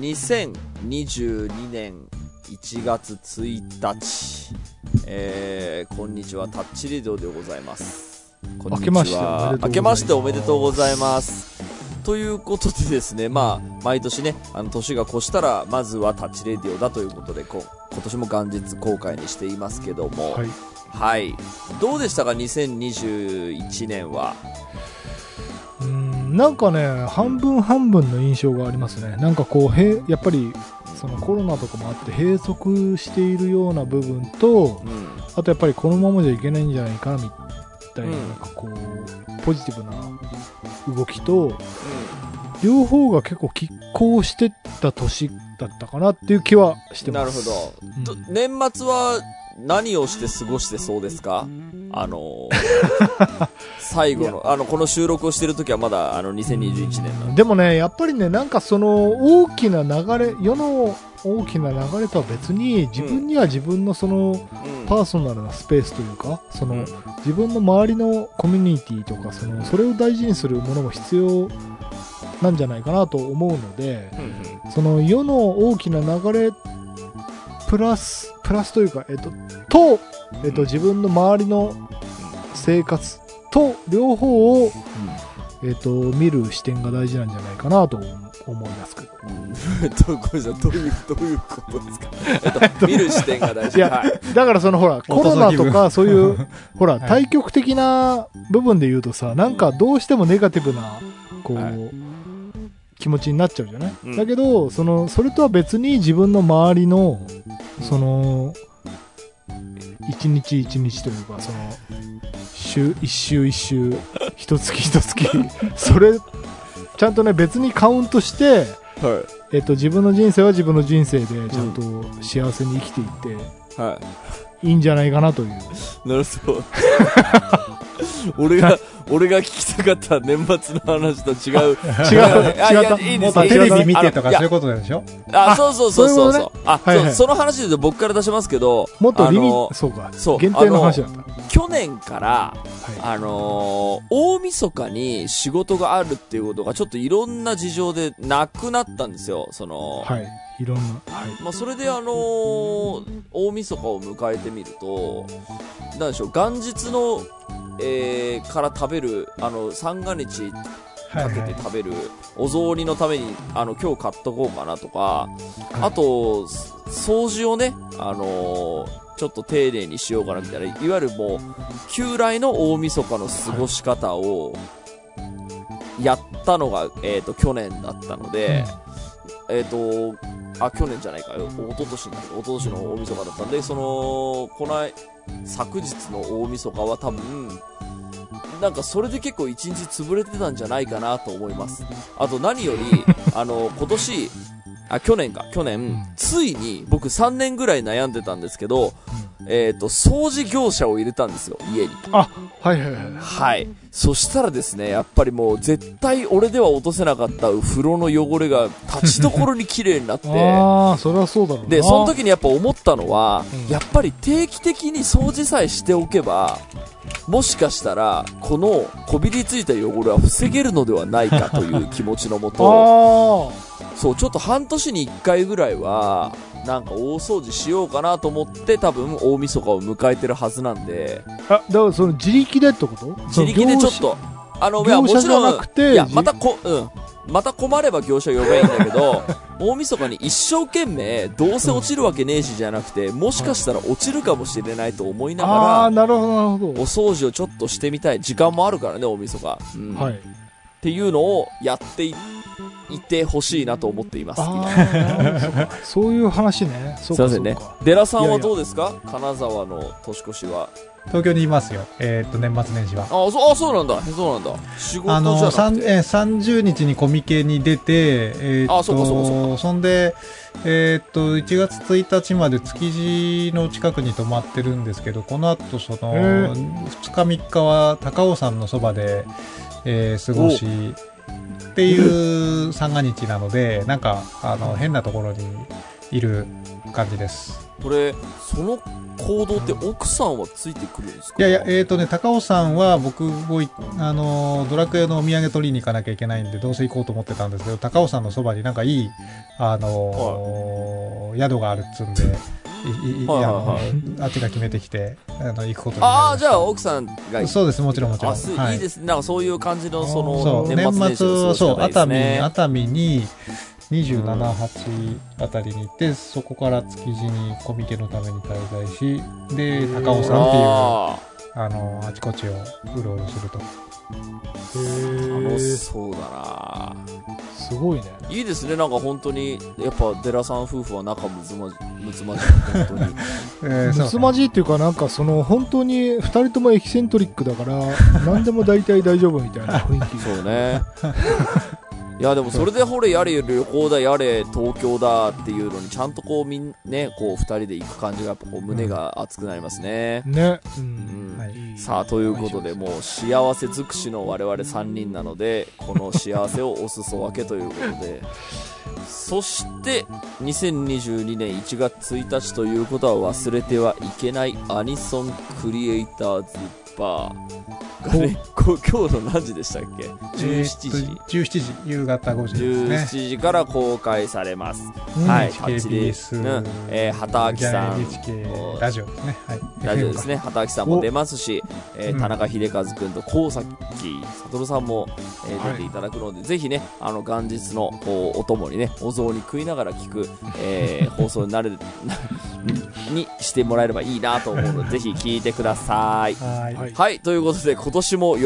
2022年1月1日、えー、こんにちは、タッチレディオでございます。こんにちは。明けましておめでとうございます明けましておめでとうございます。ということでですね、まあ、毎年ね、あの、年が越したら、まずはタッチレディオだということで、こう今年も元日公開にしていますけども、はい。はい。どうでしたか、2021年は。うん、なんかね、半分半分の印象がありますね。なんかこう、へやっぱり、そのコロナとかもあって閉塞しているような部分と、うん。あとやっぱりこのままじゃいけないんじゃないかなみたいな、うんなんかこう、ポジティブな動きと、両方が結構拮抗してった年だったかなっていう気はしてなるほます。ど。うんど年末は何をして過ごしてそうですか？あのー 最後の、あの、この収録をしてる時はまだ、あの、2021年なんで。でもね、やっぱりね、なんかその大きな流れ、世の大きな流れとは別に、自分には自分のそのうん。パーソナルなスペースというか、そのうん。自分の周りのコミュニティとか、そのそれを大事にするものも必要なんじゃないかなと思うので、うんその世の大きな流れ、プラス、プラスというか、えっと、と、えっと、自分の周りの生活と両方を、えっと、見る視点が大事なんじゃないかなと思いますけど。うん。どうごめんなさい、どういう、どういうことですか？えっと、見る視点が大事。いやはい。だからそのほら、コロナとかそういう、ほら、はい対極的な部分で言うとさ、なんかどうしてもネガティブな、こう、はい気持ちになっちゃうじゃない、うんだけど、その、それとは別に自分の周りの、その、一日一日というか、その、週、一週一週、一月一月、それ、ちゃんとね、別にカウントして、はえっと、自分の人生は自分の人生でちゃんと幸せに生きていって、い。はいいんじゃないかなという。い。なるほど。俺が、俺が聞きたかった年末の話と違う。違う、違った。いいですもっとテレビ見てとかそういうことでしょ？あ、あそうそうそうそうそう。あ、その話で僕から出しますけど、もっとリミそうか。そう限定の話だった。去年から、はあのー大晦日に仕事があるっていうことがちょっといろんな事情でなくなったんですよ。その、い。はい。いろんな。はい。まあ、それであのー大晦日を迎えてみると、なんでしょう、元日の、えー、から食べる、あの、三が日かけて食べるお雑煮のために、あの、今日買っとこうかなとか、あと、掃除をね、あのーちょっと丁寧にしようかなみたいな、いわゆるもう、旧来の大晦日の過ごし方を、やったのが、えっ、と、去年だったので、えっ、と、あ、去年じゃないか。よ、一昨年になる、一昨年の大晦日だったんで、その、この、昨日の大晦日は多分、なんかそれで結構一日潰れてたんじゃないかなと思います。あと何より、あの、今年、あ、去年か、去年、ついに僕3年ぐらい悩んでたんですけど、えっ、と、掃除業者を入れたんですよ、家に。あ、はいはいはい。はい。そしたらですね、やっぱりもう絶対俺では落とせなかった風呂の汚れが立ちどころに綺麗になって、ああ、それはそうだろうな。で、その時にやっぱ思ったのは、うんやっぱり定期的に掃除さえしておけば、もしかしたら、このこびりついた汚れは防げるのではないかという気持ちのもと、あそう、ちょっと半年に1回ぐらいは、なんか大掃除しようかなと思って多分大晦日を迎えてるはずなんで、あ。あ、だからその自力でってこと？自力でちょっ。と、あの、いや、もちろん、いや、じまたこ、うん。また困れば業者呼べばいいんだけど、大晦日に一生懸命、どうせ落ちるわけねえしじゃなくて、もしかしたら落ちるかもしれないと思いながなるほどなるほら、お掃除をちょっとしてみたい。時間もあるからね、大晦日。うんど。はい。っていうのをやっていいてほしいなと思っています。そういう話ね。そうかすいませんね。デラさんはどうですか？金沢の年越しは。東京にいますよ。えーっと、年末年始は。あ、そう、あ、そうなんだ。そうなんだ。仕事あの、なくて。さんえー30日にコミケに出て、えーっあそうかそうかそうと、そんで、えーっと、1月1日まで築地の近くに泊まってるんですけど、この後、その、へ2日3日は高尾山のそばで、えー過ごし、っていう三が日なので、なんか、あの、変なところにいる感じです。これその行動って奥さんはついてくるんですか？いやいや、えっ、とね、高尾さんは僕もい、あのードラクエのお土産取りに行かなきゃいけないんで、どうせ行こうと思ってたんですけど、高尾さんのそばになんかいい、あのー宿があるっつうんで、いいいはいはいあはい。のあっちが決めてきて、あの、行くことああじゃあ奥さんが。そうです、もちろんもちろん。はい。いいですね。なんかそういう感じのそそのう、年年末年始そう、熱海、ね熱海に、27、8あたりに行って、そこから築地にコミケのために滞在し、で、高尾山っていう、ああの、あちこちをうろうろすると。ー。楽しそうだな。すごいね。いいですねなんか本当に。やっぱ寺さん夫婦は仲むつまじむつまじい本当に。えむつまじいっていうか、なんかその、本当に二人ともエキセントリックだから、何でも大体大丈夫みたいな雰囲気。そうねいやでもそれでほれやれ旅行だやれ東京だっていうのにちゃんとこうみんねこう二人で行く感じがやっぱこう胸が熱くなりますね、ね。ううん。さあということでもう幸せ尽くしの我々3人なのでこの幸せをお裾分けということで。そして2022年1月1日ということは忘れてはいけないアニソンクリエイターズバーがねこ 今日の何時でしたっけ？17時、えーっと17時、夕方5時ですね。17時から公開されます、うん。はい。HKBS うん。えー畑明さん。ラジオですね。はい。ラジオですね。畑明さんも出ますし、えーうん。田中秀和君と高崎悟さんも、えーはい。出ていただくので、ぜひねあの元日のお供にねお雑煮食いながら聞く、えー 放送になる にしてもらえればいいなと思うのでぜひ聞いてください。はい。はい。はいということで今年も